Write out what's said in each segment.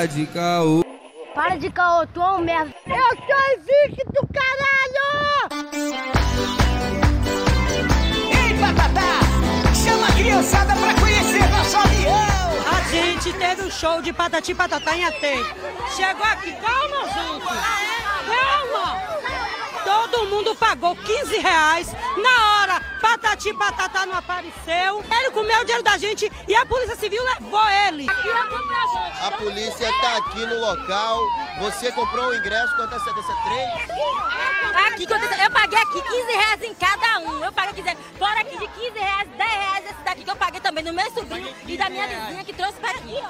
Para de caô. Para de caô, tu é um merda. Eu sou invicto, caralho! Ei, Patatá! Chama a criançada pra conhecer nosso avião! A gente teve um show de Patati Patatá em Atê. Chegou aqui, calma, gente! Calma! Todo mundo pagou 15 reais na hora. Patati Patatá não apareceu. Ele comeu o dinheiro da gente e a Polícia Civil levou ele. A polícia tá aqui no local. Você comprou o ingresso com antecedência 3? Aqui, eu paguei aqui 15 reais em cada um. Eu paguei 15 Fora aqui de 15 reais, 10 reais esse daqui que eu paguei também no meu sobrinho e da minha vizinha que trouxe pra aqui.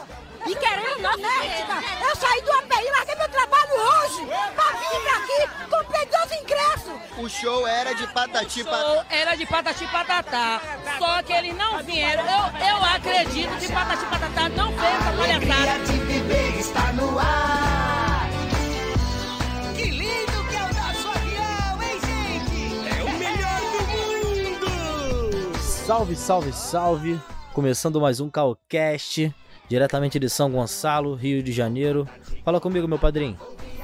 E querendo nossa ética. Eu saí do API, larguei meu trabalho hoje pra vir pra aqui, comprei dois ingressos. O show era de patati O show era de patati patatá. Só que eles não vieram. Eu, eu acredito que patati patatá não fez essa palhaçada. de viver está no ar. Salve, salve, salve! Começando mais um Calcast, diretamente de São Gonçalo, Rio de Janeiro. Fala comigo, meu padrinho.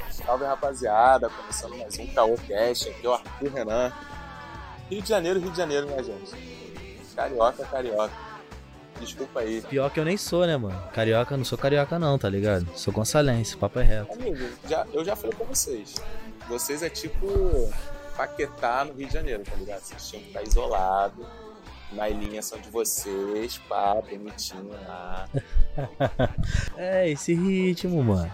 Salve rapaziada, começando mais um Caô Cast, aqui é o Arthur Renan. Rio de Janeiro, Rio de Janeiro, minha gente. Carioca, carioca. Desculpa aí. Pior que eu nem sou, né, mano? Carioca, não sou carioca não, tá ligado? Sou gonçalense, papo é reto. Amigo, já, eu já falei pra vocês. Vocês é tipo Paquetá no Rio de Janeiro, tá ligado? Vocês tinham que ficar isolados, na ilhinha só de vocês, pá, bonitinho lá. é, esse ritmo, mano.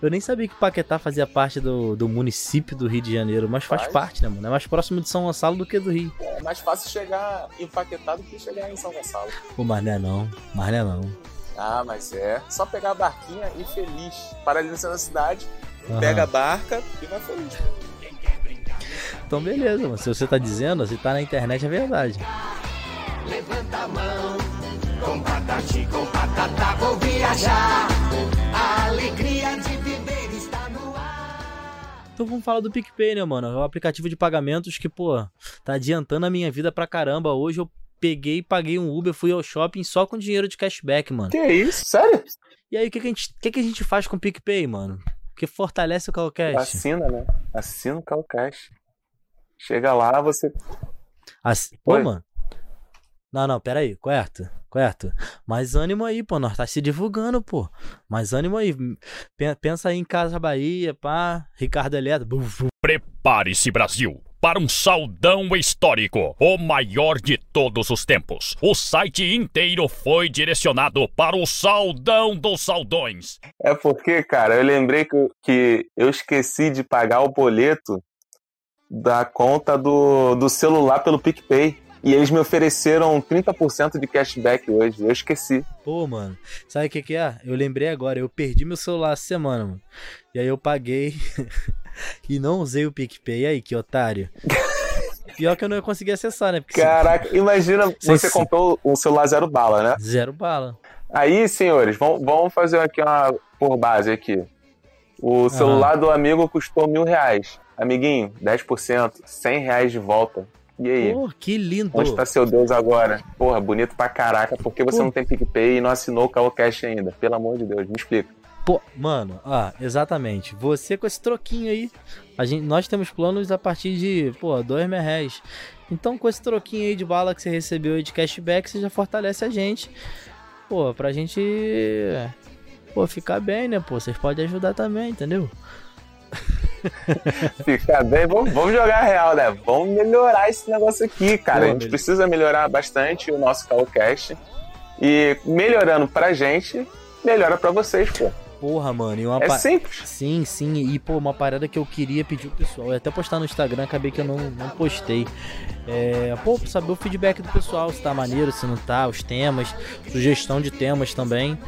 Eu nem sabia que Paquetá fazia parte do, do município do Rio de Janeiro, mas faz, Faz. parte, né, mano? É mais próximo de São Gonçalo do que do Rio. É mais fácil chegar em Paquetá do que chegar em São Gonçalo. Pô, mas não é não, mas não é não. Ah, mas é. Só pegar a barquinha e feliz. Para ali da cidade, pega a barca e vai feliz. Então beleza, mano. Se você tá dizendo, se tá na internet é verdade. Levanta a mão, com patati, com patatá, vou viajar. A alegria de viver está no ar. Então vamos falar do PicPay, né, mano? É o aplicativo de pagamentos que, pô, tá adiantando a minha vida pra caramba. Hoje eu peguei e paguei um Uber, fui ao shopping só com dinheiro de cashback, mano. Que isso? Sério? E aí, o que, que, a, gente, que, que a gente faz com o PicPay, mano? Que fortalece o Calcast. Assina, né? Assina o Calcash. Chega lá, você. Assi- Pô, Oi? mano. Não, não, pera aí, Coerto, Coerto. Mais ânimo aí, pô, nós tá se divulgando, pô. Mais ânimo aí. Pen- Pensa aí em Casa Bahia, pá, Ricardo Eletro. Prepare-se, Brasil, para um saudão histórico, o maior de todos os tempos. O site inteiro foi direcionado para o saudão dos saudões. É porque, cara, eu lembrei que, que eu esqueci de pagar o boleto da conta do, do celular pelo PicPay. E eles me ofereceram 30% de cashback hoje. Eu esqueci. Pô, mano, sabe o que que é? Eu lembrei agora, eu perdi meu celular essa semana, mano. E aí eu paguei e não usei o PicPay. E aí, que otário. Pior que eu não ia conseguir acessar, né? Porque Caraca, imagina você comprou um celular zero bala, né? zero bala. Aí, senhores, vamos, vamos fazer aqui uma por base aqui. O celular do amigo custou mil reais. Amiguinho, 10%, 100 reais de volta. E aí? Pô, que lindo. Onde tá seu Deus agora? Porra, bonito pra caraca. Por que você Pô. não tem PicPay e não assinou o Calcash ainda? Pelo amor de Deus, me explica. Pô, mano, ah, exatamente. Você com esse troquinho aí, a gente, nós temos planos a partir de, pô, dois mil reais. Então, com esse troquinho aí de bala que você recebeu aí de cashback, você já fortalece a gente. Pô, pra gente, pô, ficar bem, né, pô? Vocês podem ajudar também, entendeu? Fica bem, vamos, vamos jogar real, né? Vamos melhorar esse negócio aqui, cara. Pô, a gente beleza. precisa melhorar bastante o nosso Calcash. E melhorando pra gente, melhora pra vocês, pô. Porra, mano, e uma É pa- simples. Sim, sim, e pô, uma parada que eu queria pedir pro pessoal, eu ia até postar no Instagram, acabei que eu não, não postei. É, pô, saber o feedback do pessoal, se tá maneiro, se não tá, os temas, sugestão de temas também.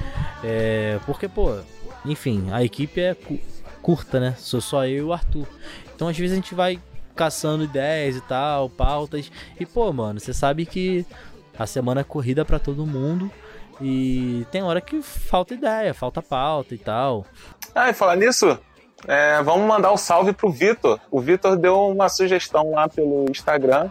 É, porque, pô, enfim, a equipe é curta, né? Sou só eu e o Arthur. Então às vezes a gente vai caçando ideias e tal, pautas. E, pô, mano, você sabe que a semana é corrida pra todo mundo. E tem hora que falta ideia, falta pauta e tal. Ah, e falar nisso, é, vamos mandar um salve pro Vitor. O Vitor deu uma sugestão lá pelo Instagram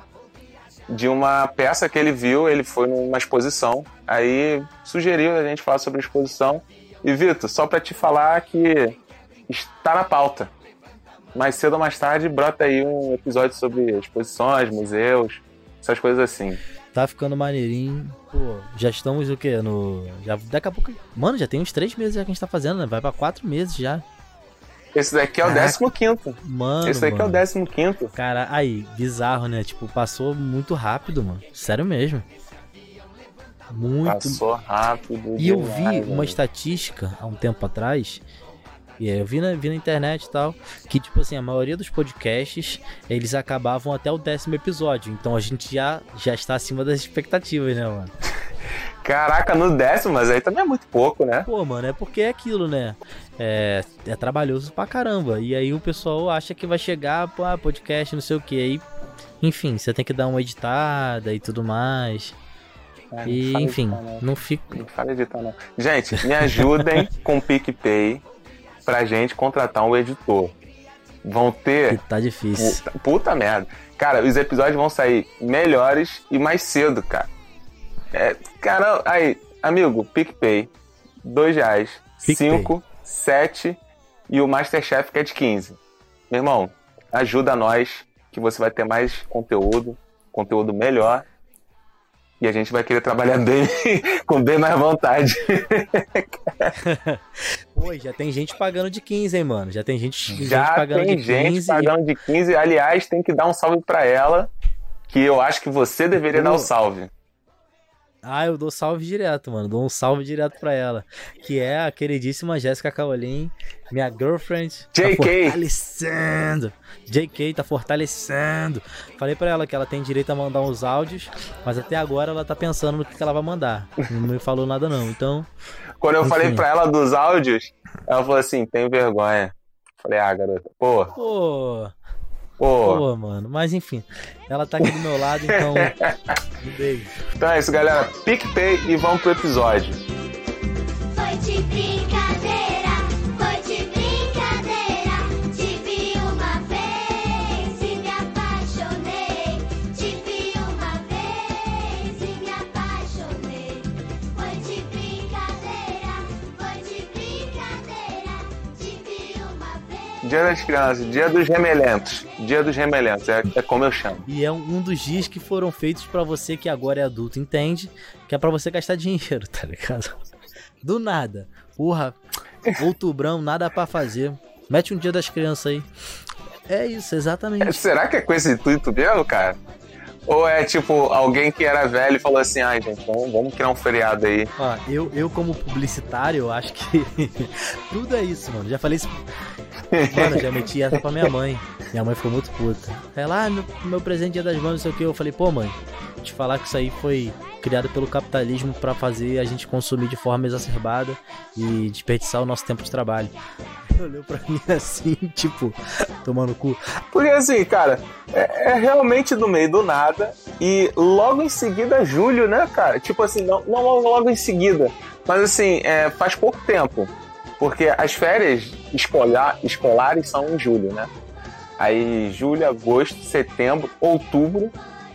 de uma peça que ele viu, ele foi numa exposição, aí sugeriu a gente falar sobre a exposição. E Vitor, só pra te falar que está na pauta. Mais cedo ou mais tarde brota aí um episódio sobre exposições, museus, essas coisas assim. Tá ficando maneirinho. Pô, já estamos o quê? No. Já, daqui a pouco. Mano, já tem uns três meses já que a gente tá fazendo, né? Vai pra quatro meses já. Esse daqui é o Caraca. 15. Mano. Esse daqui mano. é o 15. Cara, aí, bizarro, né? Tipo, passou muito rápido, mano. Sério mesmo. Muito. Passou rápido. E eu vi uma estatística há um tempo atrás. E aí eu vi na, vi na internet e tal. Que, tipo assim, a maioria dos podcasts eles acabavam até o décimo episódio. Então a gente já, já está acima das expectativas, né, mano? Caraca, no décimo, mas aí também é muito pouco, né? Pô, mano, é porque é aquilo, né? É, é trabalhoso pra caramba. E aí o pessoal acha que vai chegar, pô, ah, podcast, não sei o que. Aí, enfim, você tem que dar uma editada e tudo mais. É, não E, fala enfim, editar, não. não fica. Não fala editar, não. Gente, me ajudem com o PicPay pra gente contratar um editor. Vão ter. Tá difícil. Puta, puta merda. Cara, os episódios vão sair melhores e mais cedo, cara. É, cara, aí, amigo, PicPay, dois reais, PicPay. cinco, sete e o Masterchef que é de 15. Meu irmão, ajuda nós que você vai ter mais conteúdo, conteúdo melhor. E a gente vai querer trabalhar bem, com bem mais vontade. Pô, já tem gente pagando de 15, hein, mano? Já tem gente, gente Já pagando tem de gente 15. pagando de 15. Aliás, tem que dar um salve pra ela, que eu acho que você deveria dar o salve. Ah, eu dou salve direto, mano. Dou um salve direto pra ela. Que é a queridíssima Jéssica Caolin, minha girlfriend. Tá JK. fortalecendo. JK tá fortalecendo. Falei pra ela que ela tem direito a mandar uns áudios, mas até agora ela tá pensando no que, que ela vai mandar. Não me falou nada, não. Então. Quando eu Enfim. falei pra ela dos áudios, ela falou assim: tem vergonha. Falei, ah, garota, pô, Pô. pô. Pô, mano. Mas enfim. Ela tá aqui do meu lado, então. Um beijo. Então é isso, galera. PicPay e vamos pro episódio. Foi de brincadeira, Dia das crianças, dia dos remelentos. Dia dos remelentos, é, é como eu chamo. E é um um dos dias que foram feitos pra você que agora é adulto, entende? Que é pra você gastar dinheiro, tá ligado? Do nada. Porra, outubrão, nada pra fazer. Mete um dia das crianças aí. É isso, exatamente. Será que é com esse intuito mesmo, cara? Ou é tipo alguém que era velho falou assim: ai, gente, vamos, vamos criar um feriado aí. Ó, eu, eu como publicitário, acho que tudo é isso, mano. Já falei isso. Mano, já meti essa pra minha mãe. Minha mãe ficou muito puta. Ela, ah, meu, meu presente dia das mães, não sei o que. Eu falei, pô, mãe, te falar que isso aí foi criado pelo capitalismo pra fazer a gente consumir de forma exacerbada e desperdiçar o nosso tempo de trabalho. Olhou pra mim assim, tipo, tomando cu. Porque assim, cara, é, é realmente do meio do nada. E logo em seguida, julho, né, cara? Tipo assim, não, não logo em seguida. Mas assim, é, faz pouco tempo. Porque as férias escolar, escolares são em julho, né? Aí julho, agosto, setembro, outubro.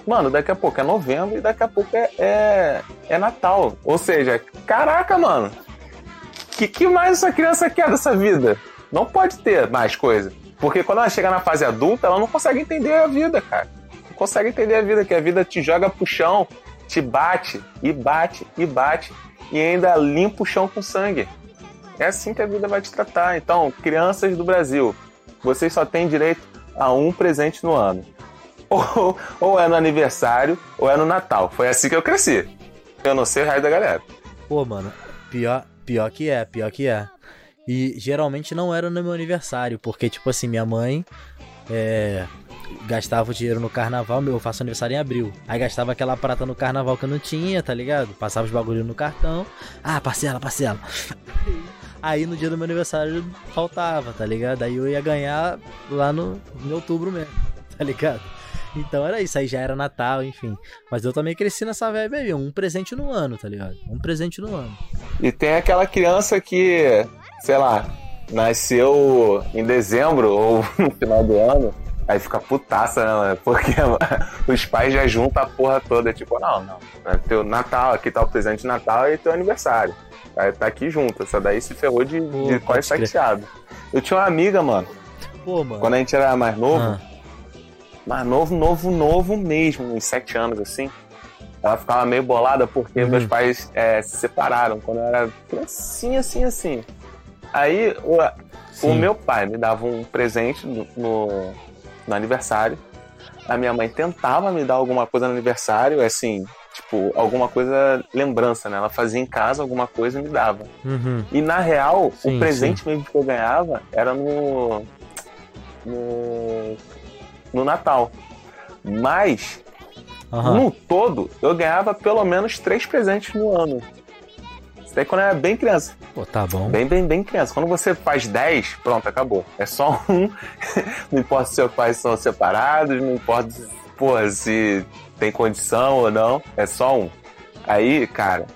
Mano, daqui a pouco é novembro e daqui a pouco é, é, é Natal. Ou seja, caraca, mano. Que, que mais essa criança quer dessa vida? Não pode ter mais coisa. Porque quando ela chega na fase adulta, ela não consegue entender a vida, cara. Não consegue entender a vida, que a vida te joga pro chão, te bate, e bate, e bate, e ainda limpa o chão com sangue. É assim que a vida vai te tratar. Então, crianças do Brasil, vocês só têm direito a um presente no ano. Ou, ou é no aniversário, ou é no Natal. Foi assim que eu cresci. Eu não sei o da galera. Pô, mano, pior, pior que é, pior que é. E geralmente não era no meu aniversário, porque, tipo assim, minha mãe é, gastava o dinheiro no carnaval, meu, eu faço aniversário em abril. Aí gastava aquela prata no carnaval que eu não tinha, tá ligado? Passava os bagulho no cartão. Ah, parcela, parcela. Aí no dia do meu aniversário faltava, tá ligado? Aí eu ia ganhar lá no, em outubro mesmo, tá ligado? Então era isso, aí já era Natal, enfim. Mas eu também cresci nessa vibe aí, um presente no ano, tá ligado? Um presente no ano. E tem aquela criança que, sei lá, nasceu em dezembro ou no final do ano Aí fica putaça, né, mano? Porque os pais já juntam a porra toda. Tipo, não, não. É teu Natal, aqui tá o presente de Natal e teu aniversário. Aí tá aqui junto. Essa daí se ferrou de, de quase saqueado. Eu tinha uma amiga, mano. Pô, mano. Quando a gente era mais novo, Ah. Mais novo, novo, novo mesmo, uns sete anos assim. Ela ficava meio bolada porque meus pais é, se separaram quando eu era criancinha, assim, assim. Aí o, o Sim. meu pai me dava um presente no, no, no aniversário. A minha mãe tentava me dar alguma coisa no aniversário, assim, tipo, alguma coisa, lembrança, né? Ela fazia em casa alguma coisa e me dava. Uhum. E na real, Sim, o presente mesmo que eu ganhava era no. no. No Natal. Mas, Aham. no todo, eu ganhava pelo menos três presentes no ano. Isso daí quando eu era bem criança. Pô, tá bom. Bem, bem, bem criança. Quando você faz 10, pronto, acabou. É só um. não importa se seus pais são separados, não importa se, porra, se tem condição ou não. É só um. Aí, cara,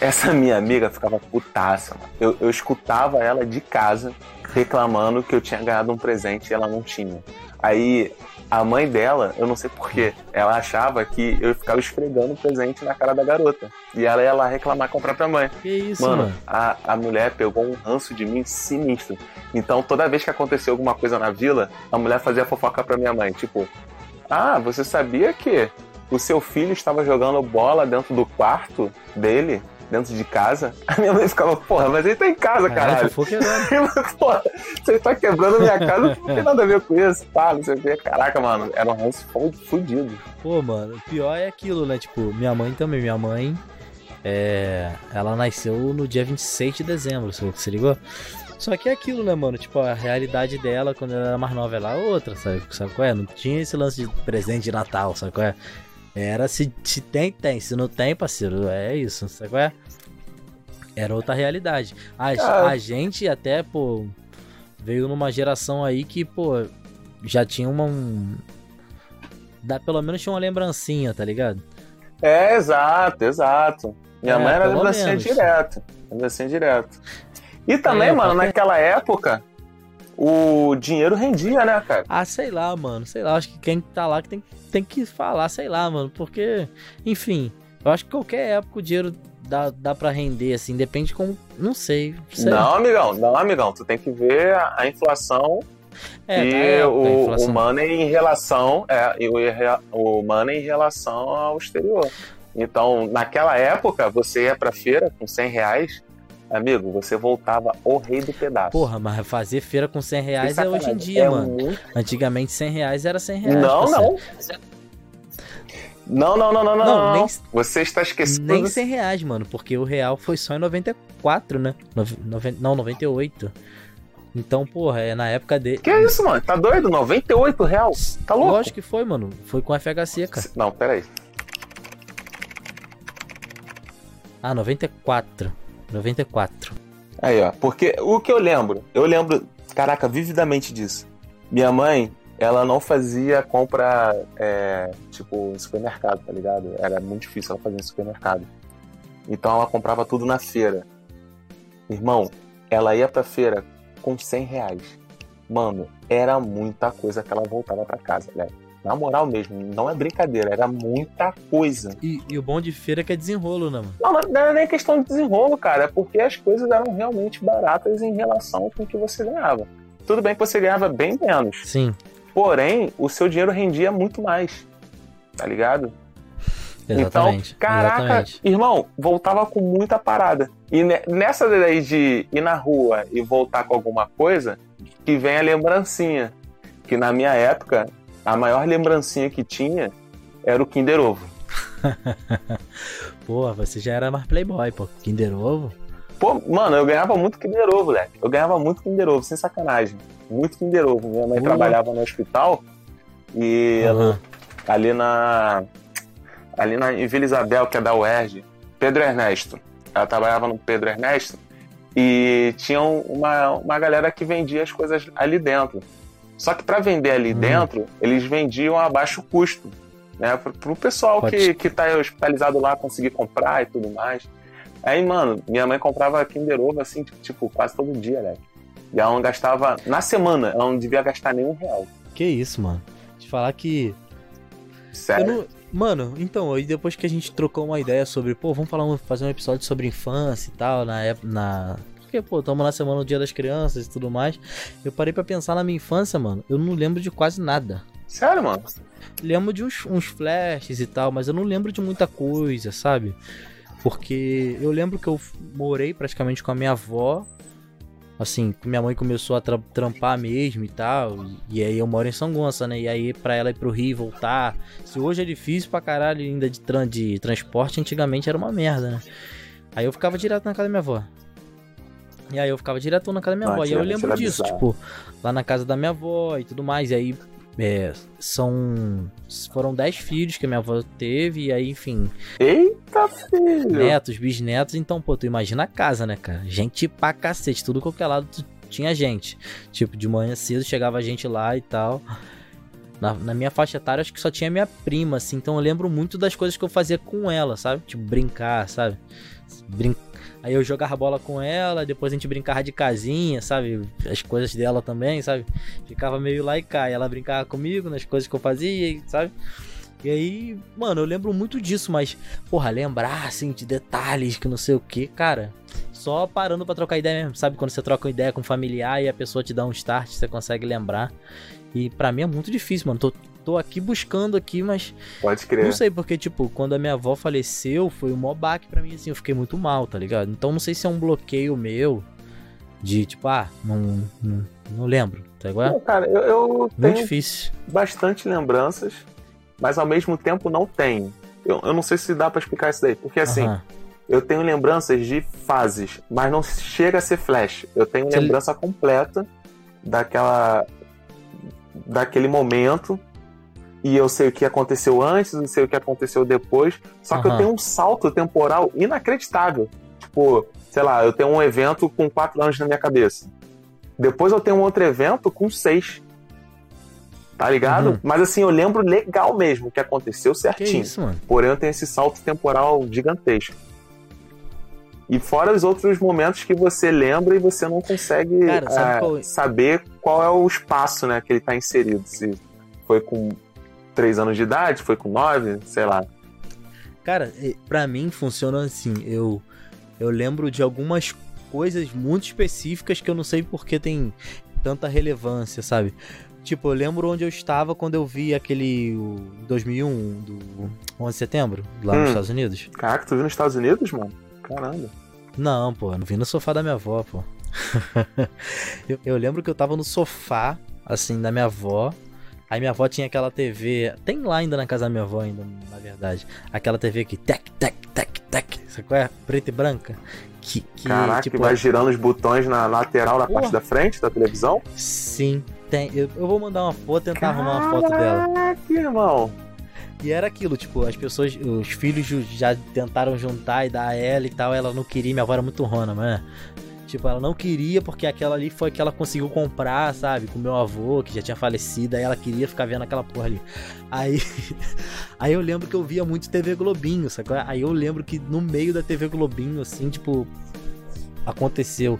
essa minha amiga ficava putaça. Mano. Eu, eu escutava ela de casa reclamando que eu tinha ganhado um presente e ela não tinha. Aí a mãe dela, eu não sei porquê, ela achava que eu ficava esfregando o presente na cara da garota. E ela ia lá reclamar com a própria mãe. Que isso, Mano, mano? A, a mulher pegou um ranço de mim sinistro. Então, toda vez que aconteceu alguma coisa na vila, a mulher fazia fofoca pra minha mãe. Tipo, ah, você sabia que o seu filho estava jogando bola dentro do quarto dele? Dentro de casa? A minha mãe ficava, porra, mas ele tá em casa, caralho. porra, você tá quebrando minha casa, não tem nada a ver com isso. Pá, não sei o quê. Caraca, mano, era um fu- fudido. Pô, mano, o pior é aquilo, né? Tipo, minha mãe também. Minha mãe, é... ela nasceu no dia 26 de dezembro, você se ligou? Só que é aquilo, né, mano? Tipo, a realidade dela quando ela era mais nova era outra, sabe? Sabe qual é? Não tinha esse lance de presente de Natal, sabe qual é? Era se, se tem, tem. Se não tem, parceiro, é isso, sabe qual é? Era outra realidade. A, a gente até, pô, veio numa geração aí que, pô, já tinha uma. Um... Dá, pelo menos tinha uma lembrancinha, tá ligado? É, exato, exato. Minha É, mãe era lembrancinha menos. direto. Lembrancinha direto. E também, É, mano, naquela época, o dinheiro rendia, né, cara? Ah, sei lá, mano. Sei lá, acho que quem tá lá que tem, tem que falar, sei lá, mano. Porque, enfim, eu acho que qualquer época o dinheiro dá, dá pra render, assim, depende como. Não sei. sei. Não, amigão, não, amigão. Tu tem que ver a, inflação É, e é, o, o money em relação. É, e o, o money em relação ao exterior. Então, naquela época, você ia pra feira com 100 reais, amigo, você voltava o rei do pedaço. Porra, mas fazer feira com 100 reais é hoje em dia, É mano. muito- Antigamente 100 reais era 100 reais. Não, não. Não, não, não, não, não. Não, nem- Você está esquecendo. Nem 100 reais, mano, porque o real foi só em 94, né? Noven- não, 98. Então, porra, é na época dele. Que isso, mano? Tá doido? 98 reais? Tá louco? Lógico que foi, mano. Foi com FHC, cara. Não, peraí. Ah, 94. 94. Aí, ó. Porque o que eu lembro, eu lembro, caraca, vividamente disso. Minha mãe, ela não fazia compra, é, tipo, em supermercado, tá ligado? Era muito difícil ela fazer em supermercado. Então ela comprava tudo na feira. Irmão, ela ia pra feira com 100 reais. Mano, era muita coisa que ela voltava pra casa, velho. Na moral mesmo, não é brincadeira, era muita coisa. E, e o bom de feira é que é desenrolo, né, mano? Não, não não é nem questão de desenrolo, cara. É porque as coisas eram realmente baratas em relação com o que você ganhava. Tudo bem que você ganhava bem menos. Sim. Porém, o seu dinheiro rendia muito mais. Tá ligado? Exatamente. Então, caraca, exatamente. irmão, voltava com muita parada. E ne- nessa daí de ir na rua e voltar com alguma coisa, que vem a lembrancinha. Que na minha época, a maior lembrancinha que tinha era o Kinder Ovo. Porra, você já era mais playboy, pô. Kinder Ovo. Pô, mano, eu ganhava muito Kinder Ovo, moleque. Eu ganhava muito Kinder Ovo, sem sacanagem. Muito Kinder Ovo. Minha mãe trabalhava no hospital e Aham. ali na. Ali na, em Vila Isabel, que é da UERJ, Pedro Ernesto. Ela trabalhava no Pedro Ernesto e tinha um- uma, uma galera que vendia as coisas ali dentro. Só que para vender ali dentro, eles vendiam a baixo custo. Né, pro, pessoal Pode- que, que tá hospitalizado lá conseguir comprar e tudo mais. Aí, mano, minha mãe comprava Kinder Ovo assim, tipo, quase todo dia, né? E ela não gastava. Na semana, ela não devia gastar nenhum real. Que isso, mano. Te falar que. Sério? Não- Mano, então, aí depois que a gente trocou uma ideia sobre, pô, vamos falar um- fazer um episódio sobre infância e tal, na época. Na... Porque, pô, estamos na semana do Dia das Crianças e tudo mais. Eu parei pra pensar na minha infância, mano. Eu não lembro de quase nada. Sério, mano? Lembro de uns, uns flashes e tal, mas eu não lembro de muita coisa, sabe? Porque eu lembro que eu morei praticamente com a minha avó. Assim, minha mãe começou a tra- trampar mesmo e tal. E, e aí eu moro em São Gonçalo, né? E aí pra ela ir pro Rio e voltar. Se hoje é difícil pra caralho ainda de, tran de transporte, antigamente era uma merda, né? Aí eu ficava direto na casa da minha avó. E aí eu ficava direto na casa da minha avó. E eu lembro disso, bizarro. tipo, lá na casa da minha avó e tudo mais. E aí é, são. Foram 10 filhos que a minha avó teve, e aí, enfim. Eita, filho! Netos, bisnetos, então, pô, tu imagina a casa, né, cara? Gente pra cacete, tudo qualquer lado tu- tinha gente. Tipo, de manhã cedo chegava gente lá e tal. Na, na minha faixa etária, acho que só tinha minha prima, assim, então eu lembro muito das coisas que eu fazia com ela, sabe? Tipo, brincar, sabe? Brin... Aí eu jogava bola com ela, depois a gente brincava de casinha, sabe? As coisas dela também, sabe? Ficava meio lá e cá. E ela brincava comigo nas coisas que eu fazia, sabe? E aí, mano, eu lembro muito disso, mas, porra, lembrar, assim, de detalhes que não sei o que, cara. Só parando pra trocar ideia mesmo, sabe? Quando você troca uma ideia com um familiar e a pessoa te dá um start, você consegue lembrar. E pra mim é muito difícil, mano. Tô, tô aqui buscando aqui, mas. Pode crer. Não sei, porque, tipo, quando a minha avó faleceu, foi um mó baque pra mim, assim, eu fiquei muito mal, tá ligado? Então não sei se é um bloqueio meu de, tipo, ah, não, não, não lembro, tá igual? Pô, cara, eu, eu Muito tenho difícil. bastante lembranças, mas ao mesmo tempo não tenho. Eu, eu não sei se dá pra explicar isso daí, porque assim, Aham. eu tenho lembranças de fases, mas não chega a ser flash. Eu tenho Você- lembrança completa daquela daquele momento e eu sei o que aconteceu antes, eu sei o que aconteceu depois, só que eu tenho um salto temporal inacreditável. Tipo, sei lá, eu tenho um evento com quatro anos na minha cabeça. Depois eu tenho um outro evento com seis. Tá ligado? Uhum. Mas assim, eu lembro legal mesmo o que aconteceu Que certinho. isso, mano? Porém, eu tenho esse salto temporal gigantesco. E fora os outros momentos que você lembra e você não consegue Cara, sabe eh, qual- saber qual é o espaço né, que ele tá inserido. Se foi com 3 anos de idade, foi com 9, sei lá. Cara, pra mim funciona assim. Eu, eu lembro de algumas coisas muito específicas que eu não sei porque tem tanta relevância, sabe? Tipo, eu lembro onde eu estava quando eu vi aquele o 2001 do 11 de setembro, lá Hum. nos Estados Unidos. Caraca, tu viu nos Estados Unidos, mano? Caramba. Não, pô, eu não vi no sofá da minha avó, pô. eu, eu lembro que eu tava no sofá, assim, da minha avó. Aí minha avó tinha aquela TV. Tem lá ainda na casa da minha avó, ainda, na verdade. Aquela TV que tec, tec, tec, tec. Sabe qual é? Preta e branca. Que, que Caraca, tipo. que vai girando os botões na lateral, na Porra. parte da frente da televisão? Sim, tem. Eu, eu vou mandar uma foto, tentar arrumar uma foto dela. Caraca, irmão. E era aquilo, tipo, as pessoas, os filhos já tentaram juntar e dar a ela e tal, ela não queria, minha avó era muito rona, mas Tipo, ela não queria porque aquela ali foi que ela conseguiu comprar, sabe? Com meu avô, que já tinha falecido, aí ela queria ficar vendo aquela porra ali. Aí, aí eu lembro que eu via muito TV Globinho, sacou? Aí eu lembro que no meio da TV Globinho, assim, tipo, aconteceu.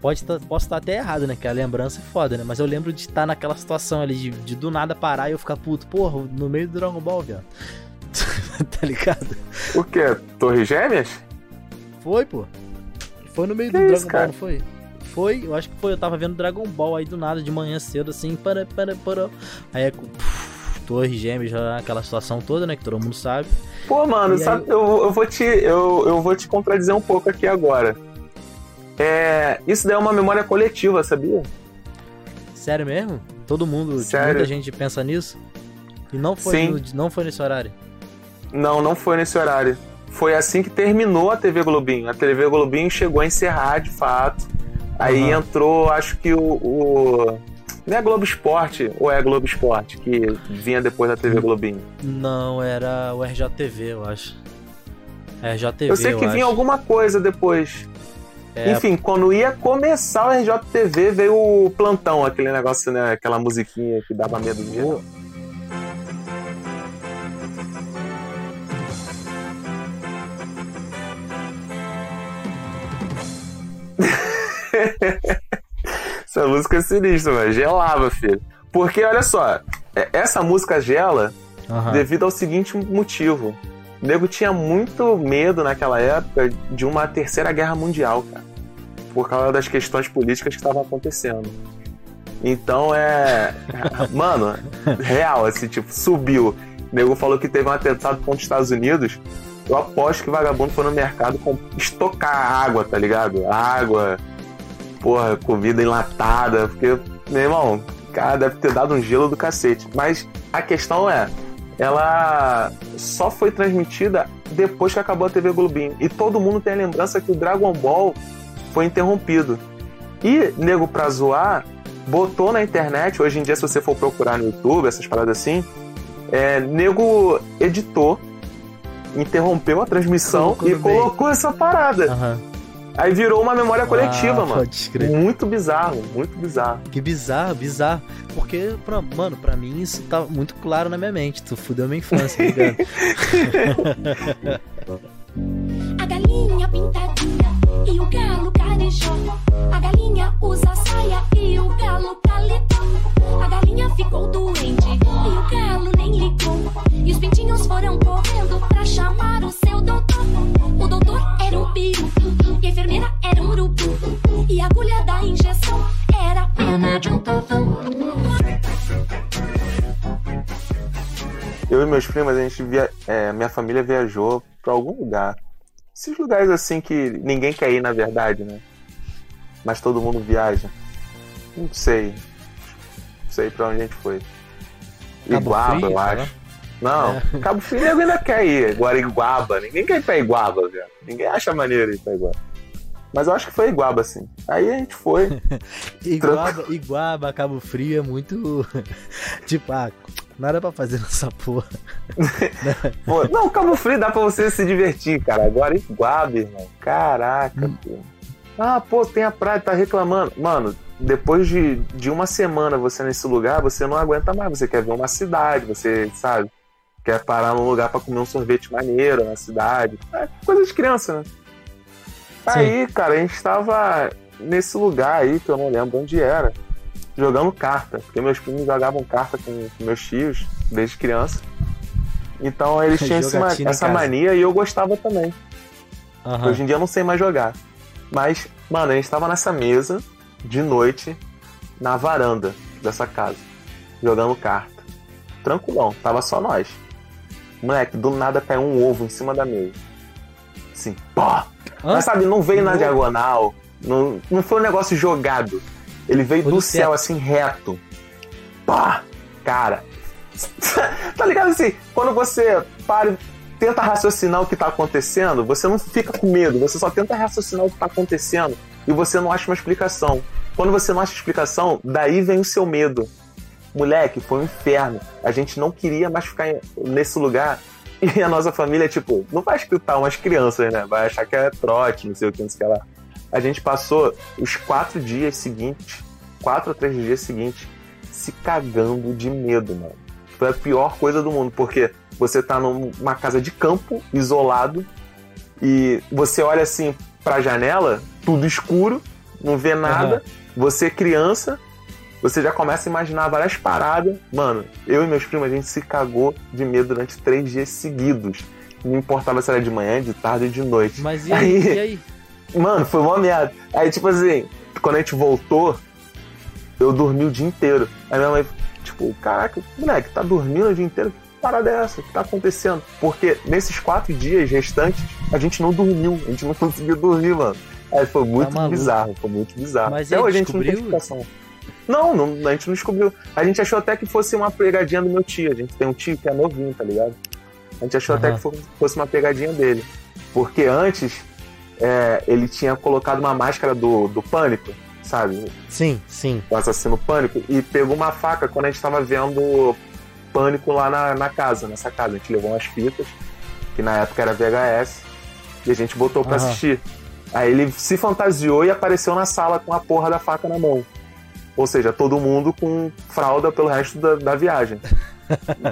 Pode tá, posso estar até errado, né? Que a lembrança é foda, né? Mas eu lembro de estar naquela situação ali, de, de do nada parar e eu ficar puto, porra, no meio do Dragon Ball, viado. tá ligado? O quê? Torre Gêmeas? Foi, pô. Foi no meio Que do isso, Dragon cara? Ball, não foi? Foi, eu acho que foi. Eu tava vendo Dragon Ball aí do nada, de manhã cedo, assim, para, para, para. Aí é Torre Gêmeas, aquela situação toda, né? Que todo mundo sabe. Pô, mano, E aí sabe, eu, eu vou te, eu, eu vou te contradizer um pouco aqui agora. É, isso daí é uma memória coletiva, sabia? Sério mesmo? Todo mundo, Sério. muita gente pensa nisso? E não foi, Sim. no- não foi nesse horário. Não, não foi nesse horário. Foi assim que terminou a TV Globinho. A TV Globinho chegou a encerrar, de fato. Aí Aham. entrou, acho que o, o- Não é Globo Esporte, ou é Globo Esporte, que vinha depois da. TV Globinho? Não, era o RJTV, eu acho. RJTV, eu sei que vinha acho. alguma coisa depois. É, Enfim, quando ia começar o RJTV, veio o plantão, aquele negócio, né? Aquela musiquinha que dava medo de. Essa música é sinistra, velho. Gelava, filho. Porque, olha só, é- essa música gela Aham. devido ao seguinte motivo. O nego tinha muito medo naquela época de uma terceira guerra mundial, cara. Por causa das questões políticas que estavam acontecendo. Então é. Mano, real, assim, tipo, subiu. O nego falou que teve um atentado contra os Estados Unidos. Eu aposto que o vagabundo foi no mercado estocar água, tá ligado? Água, porra, comida enlatada. Porque, meu irmão, cara deve ter dado um gelo do cacete. Mas a questão é, ela só foi transmitida depois que acabou a TV Globinho. E todo mundo tem a lembrança que o Dragon Ball foi interrompido. E, nego, pra zoar, botou na internet, hoje em dia, se você for procurar no YouTube, essas paradas assim, é, nego editou, interrompeu a transmissão Colocou e colocou essa parada. Aham. Aí virou uma memória coletiva, Ah, mano. Muito bizarro, muito bizarro. Que bizarro, bizarro. Porque, pra, mano, pra mim isso tá muito claro na minha mente. Tu fudeu minha infância, tá ligado? A galinha pintadinha A galinha usa saia e o galo paletó. A galinha ficou doente e o galo nem ligou. E os pintinhos foram correndo pra chamar o seu doutor. O doutor era um peru e a enfermeira era um urubu. E a agulha da injeção era a pena de um totão. Eu e meus primos, a gente via, é, minha família viajou pra algum lugar. Esses lugares assim que ninguém quer ir, na verdade, né? Mas todo mundo viaja. Não sei. Não sei pra onde a gente foi. Iguaba, Frio, eu sei acho. Não, É. Cabo Frio ainda quer ir. Agora Iguaba. Ninguém quer ir pra Iguaba, velho. Ninguém acha maneiro ir pra Iguaba. Mas eu acho que foi Iguaba, assim. Aí a gente foi. Iguaba, Iguaba, Cabo Frio é muito. tipo, ah, nada pra fazer nessa porra. Pô, não, Cabo Frio dá pra você se divertir, cara. Agora Iguaba, irmão. Caraca, pô. Ah, pô, tem a praia, tá reclamando. Mano, depois de, de uma semana você nesse lugar, você não aguenta mais. Você quer ver uma cidade, você, sabe? Quer parar num lugar pra comer um sorvete maneiro na cidade. É coisa de criança, né? Aí, cara, a gente tava nesse lugar aí, que eu não lembro onde era, jogando carta. Porque meus primos jogavam carta com, com meus tios desde criança. Então eles tinham essa mania e eu gostava também. Aham. Hoje em dia eu não sei mais jogar. Mas, mano, a gente tava nessa mesa de noite na varanda dessa casa, jogando carta. Tranquilão, tava só nós. Moleque, do nada caiu um ovo em cima da mesa. Assim, pó! Mas sabe, não veio na diagonal, não, não foi um negócio jogado. Ele veio do do céu, teto. assim, reto. Pá! Cara, tá ligado assim? Quando você para tenta raciocinar o que tá acontecendo, você não fica com medo, você só tenta raciocinar o que tá acontecendo e você não acha uma explicação. Quando você não acha explicação, daí vem o seu medo. Moleque, foi um inferno. A gente não queria mais ficar nesse lugar. E a nossa família, tipo, não vai escutar umas crianças, né? Vai achar que é trote, não sei o que, não sei o que lá. A gente passou os quatro dias seguintes, quatro ou três dias seguintes, se cagando de medo, mano. Foi a pior coisa do mundo, porque você tá numa casa de campo, isolado, e você olha assim pra janela, tudo escuro, não vê nada, você criança, você já começa a imaginar várias paradas. Mano, eu e meus primos, a gente se cagou de medo durante três dias seguidos. Não importava se era de manhã, de tarde ou de noite. Mas e aí? E aí? Mano, foi uma merda. Aí, tipo assim, quando a gente voltou, eu dormi o dia inteiro. Aí minha mãe, tipo, caraca, moleque, tá dormindo o dia inteiro? Parada é essa? O que tá acontecendo? Porque nesses quatro dias restantes, a gente não dormiu. A gente não conseguiu dormir, mano. Aí foi muito maluco. bizarro, foi muito bizarro. Mas Até hoje a gente não tem descobriu? explicação. Não, não, a gente não descobriu. A gente achou até que fosse uma pegadinha do meu tio. A gente tem um tio que é novinho, tá ligado? A gente achou até Aham. que fo- fosse uma pegadinha dele. Porque antes é, ele tinha colocado uma máscara do, do pânico, sabe? Sim, sim. O assassino pânico, e pegou uma faca quando a gente tava vendo pânico lá na, na casa, nessa casa. A gente levou umas fitas, que na época era VHS, e a gente botou pra Aham. assistir. Aí ele se fantasiou e apareceu na sala com a porra da faca na mão. Ou seja, todo mundo com fralda pelo resto da, da viagem.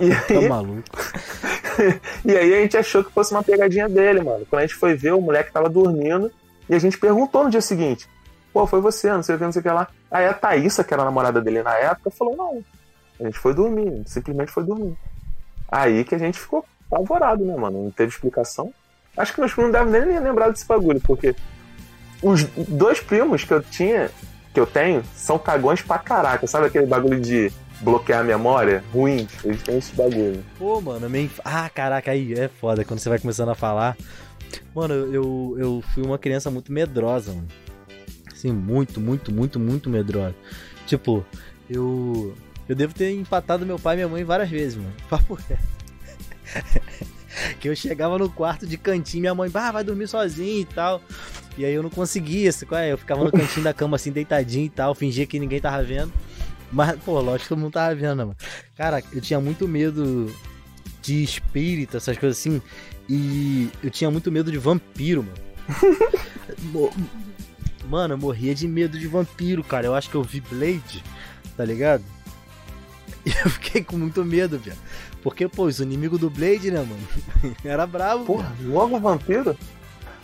E Tá aí, maluco. e aí a gente achou que fosse uma pegadinha dele, mano. Quando a gente foi ver, o moleque tava dormindo e a gente perguntou no dia seguinte: Pô, foi você, não sei o que, não sei o que lá. Aí a Thaísa, que era a namorada dele na época, falou: Não, A gente foi dormir, simplesmente foi dormir. Aí que a gente ficou apavorado, né, mano? Não teve explicação. Acho que meus primos não devem nem lembrar desse bagulho, porque os dois primos que eu tinha, que eu tenho, são cagões pra caraca. Sabe aquele bagulho de bloquear a memória? Ruim. Eles têm esse bagulho. Pô, mano, meio... Ah, caraca, aí é foda quando você vai começando a falar. Mano, eu, eu fui uma criança muito medrosa, mano. Assim, muito, muito, muito, muito medrosa. Tipo, eu. Eu devo ter empatado meu pai e minha mãe várias vezes, mano. Papo reto. que eu chegava no quarto de cantinho, minha mãe, ah, vai dormir sozinho e tal. E aí eu não conseguia, qual é? Eu ficava no cantinho da cama assim, deitadinho e tal, fingia que ninguém tava vendo. Mas, pô, lógico que todo mundo tava vendo, mano. Cara, eu tinha muito medo de espírito, essas coisas assim. E eu tinha muito medo de vampiro, mano. mano, eu morria de medo de vampiro, cara. Eu acho que eu vi Blade, tá ligado? E eu fiquei com muito medo, velho. Porque, pô, os inimigos do Blade, né, mano? Era bravo, Porra, logo vampiro?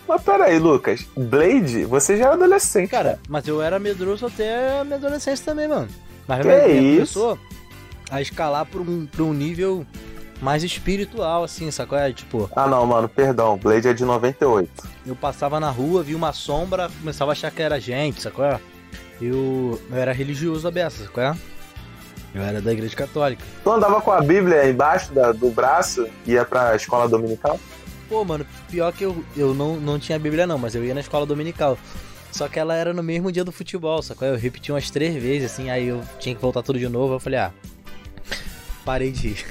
Mas peraí, Lucas. Blade, você já era adolescente. Cara, mas eu era medroso até a minha adolescência também, mano. Mas que minha isso? começou a escalar pra um, pra um nível mais espiritual, assim, sacou? É, tipo... Ah, não, mano, perdão. Blade é de 98. Eu passava na rua, via uma sombra, começava a achar que era gente, sacou? Eu, eu era religioso a beça, sacou? Eu era da igreja católica. Tu andava com a Bíblia embaixo da- do braço e ia pra escola dominical? Pô, mano, pior que eu, eu não, não tinha Bíblia não, mas eu ia na escola dominical. Só que ela era no mesmo dia do futebol, sacou? Eu repeti umas três vezes, assim, aí eu tinha que voltar tudo de novo, eu falei, ah, parei de ir.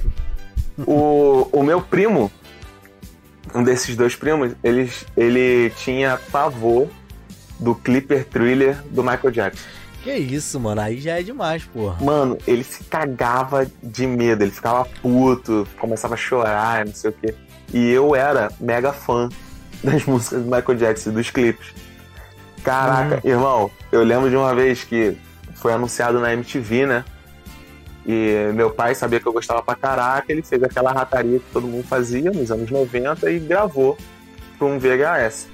O, o meu primo, um desses dois primos, eles, ele tinha pavor do Clipper Thriller do Michael Jackson. Que isso, mano, aí já é demais, porra. Mano, ele se cagava de medo, ele ficava puto, começava a chorar, não sei o quê. E eu era mega fã das músicas do Michael Jackson, dos clipes. Caraca, irmão, eu lembro de uma vez que foi anunciado na MTV, né? E meu pai sabia que eu gostava pra caraca, ele fez aquela rataria que todo mundo fazia nos anos 90 e gravou pra um VHS.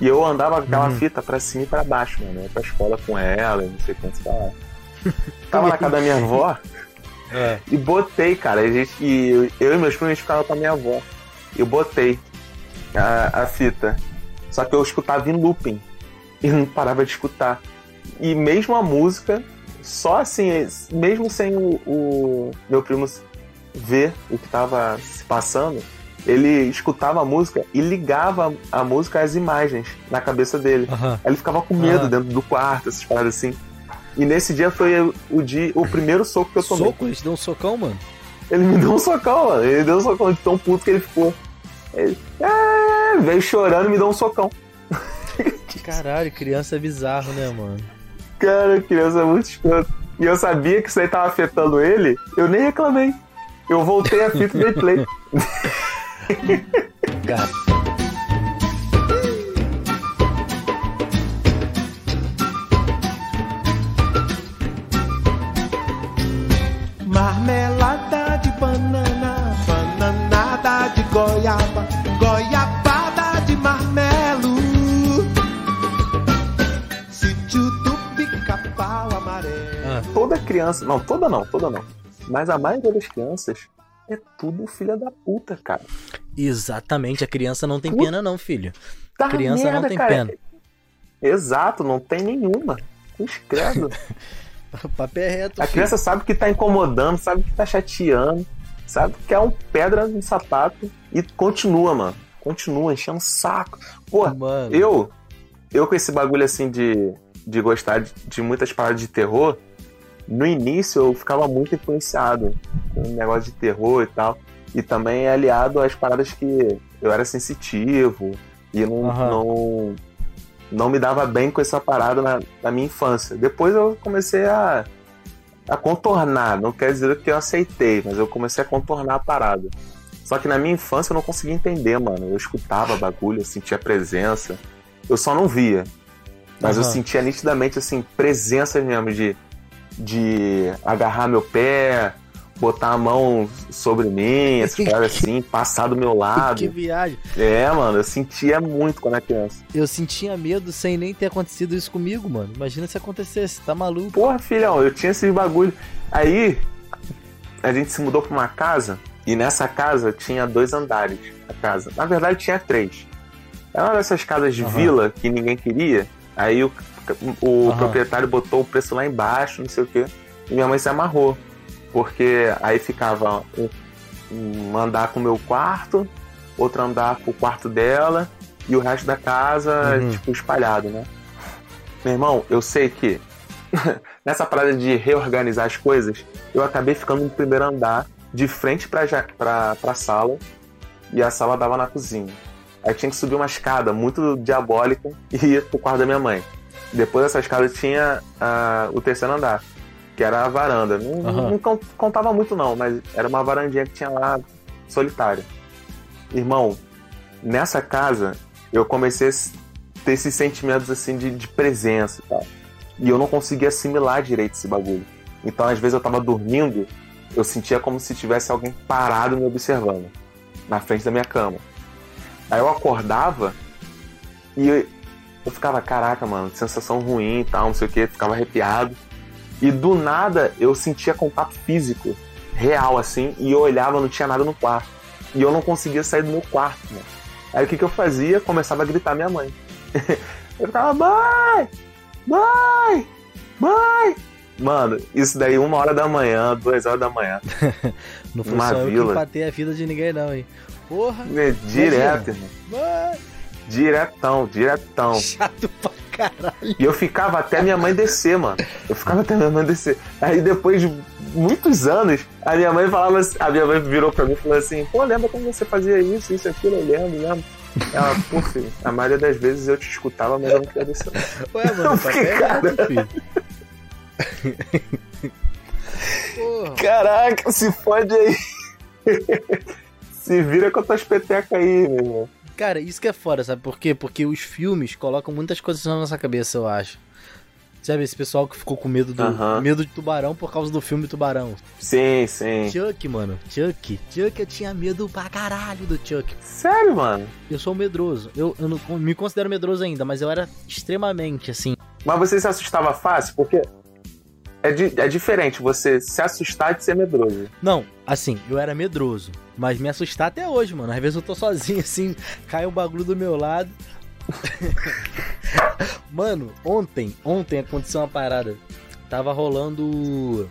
E eu andava com aquela fita pra cima e pra baixo, mano. Eu ia pra escola com ela, não sei quantos falar. Tava na casa da minha avó É. e botei, cara. A gente, e eu e meus primos ficavam com a minha avó. Eu botei a, a fita. Só que eu escutava em looping. E não parava de escutar. E mesmo a música, só assim, mesmo sem o, o meu primo ver o que tava se passando, ele escutava a música e ligava a música às imagens na cabeça dele. Aí ele ficava com medo Aham. dentro do quarto, essas paradas assim. E nesse dia foi o, dia, o primeiro soco que eu tomei. Soco? Eles deu um socão, mano? Ele me deu um socão, mano. Ele deu um socão de tão puto que ele ficou. Ele "Ah", veio chorando e me deu um socão. Caralho, criança é bizarro, né, mano? Cara, criança é muito escroto. E eu sabia que isso aí tava afetando ele, eu nem reclamei. Eu voltei a fita dei play. Marmelada de banana, bananada de goiaba, goiabada de marmelo. Sítio do pica-pau amarelo. Toda criança, não, toda não, toda não. Mas a maioria das crianças é tudo filha da puta, cara. Exatamente, a criança não tem Puta pena não, filho. Tá criança não merda, tem cara. pena. Exato, não tem nenhuma. Credo. O papel é reto, A filho. criança sabe que tá incomodando, sabe que tá chateando, sabe que é um pedra no sapato e continua, mano. Continua enchendo o saco. Pô, eu, eu com esse bagulho assim de, de gostar de, de muitas paradas de terror, no início eu ficava muito influenciado com o negócio de terror e tal. E também é aliado às paradas que eu era sensitivo e não, Aham. não, não me dava bem com essa parada na, na minha infância. Depois eu comecei a, a contornar, não quer dizer que eu aceitei, mas eu comecei a contornar a parada. Só que na minha infância eu não conseguia entender, mano. Eu escutava bagulho, eu sentia presença. Eu só não via. Mas eu Aham. sentia nitidamente, assim, presença mesmo de, de agarrar meu pé, botar a mão sobre mim, essas paradas assim, passar do meu lado. Que viagem. É, mano, eu sentia muito quando era criança. Eu sentia medo sem nem ter acontecido isso comigo, mano. Imagina se acontecesse, tá maluco? Porra, filhão, eu tinha esses bagulho. Aí, a gente se mudou pra uma casa e nessa casa tinha dois andares. A casa. Na verdade, tinha três. Era uma dessas casas de Aham. vila que ninguém queria. Aí o, o Aham. proprietário botou o preço lá embaixo, não sei o quê. E minha mãe se amarrou. Porque aí ficava um, um andar com o meu quarto, outro andar pro quarto dela e o resto da casa, Uhum. tipo, espalhado, né? Meu irmão, eu sei que nessa parada de reorganizar as coisas, eu acabei ficando no primeiro andar, de frente pra, pra, pra sala, e a sala dava na cozinha. Aí tinha que subir uma escada muito diabólica e ir pro quarto da minha mãe. Depois dessa escada tinha o terceiro andar, que era a varanda. Não, Aham. não con- contava muito não, mas era uma varandinha que tinha lá, solitária. Irmão, nessa casa eu comecei a ter esses sentimentos assim de, de presença e tal. E eu não conseguia assimilar direito esse bagulho. Então, às vezes, eu tava dormindo, eu sentia como se tivesse alguém parado me observando, na frente da minha cama. Aí eu acordava e eu, ficava, caraca, mano, sensação ruim e tal, não sei o que, ficava arrepiado. E do nada eu sentia contato físico, real, assim, e eu olhava, não tinha nada no quarto. E eu não conseguia sair do meu quarto, mano. Aí o que, que eu fazia? Começava a gritar minha mãe. eu ficava, mãe! Mãe! Mãe! Mano, isso daí uma hora da manhã, duas horas da manhã. Não foi Uma só eu que vila. empatei a vida de ninguém, não, hein? Porra. É, Direto, irmão. Mano, Diretão, diretão. chato pra caralho. E eu ficava até minha mãe descer, mano. Eu ficava até minha mãe descer. Aí depois de muitos anos, a minha mãe falava assim, a minha mãe virou pra mim e falou assim, pô, lembra quando você fazia isso, isso, aquilo, eu lembro, lembro. Ela, pô, filho, a maioria das vezes eu te escutava, mas eu não queria descer. não." Ué, mano, tá fiquei, cara. filho. Porra. Caraca, se fode aí. se vira com as tuas petecas aí, meu irmão. Cara, isso que é foda, sabe por quê? Porque os filmes colocam muitas coisas na nossa cabeça, eu acho. Sabe, esse pessoal que ficou com medo do medo de tubarão por causa do filme Tubarão. Sim, sim. Chuck, mano. Chuck. Chuck, eu tinha medo pra caralho do Chuck. Sério, mano? Eu sou medroso. Eu, eu não me considero medroso ainda, mas eu era extremamente, assim. Mas você se assustava fácil? Porque é, di- é diferente você se assustar de ser medroso. Não, assim, eu era medroso. Mas me assustar até hoje, mano. Às vezes eu tô sozinho, assim, cai um bagulho do meu lado. mano, ontem, ontem aconteceu uma parada. Tava rolando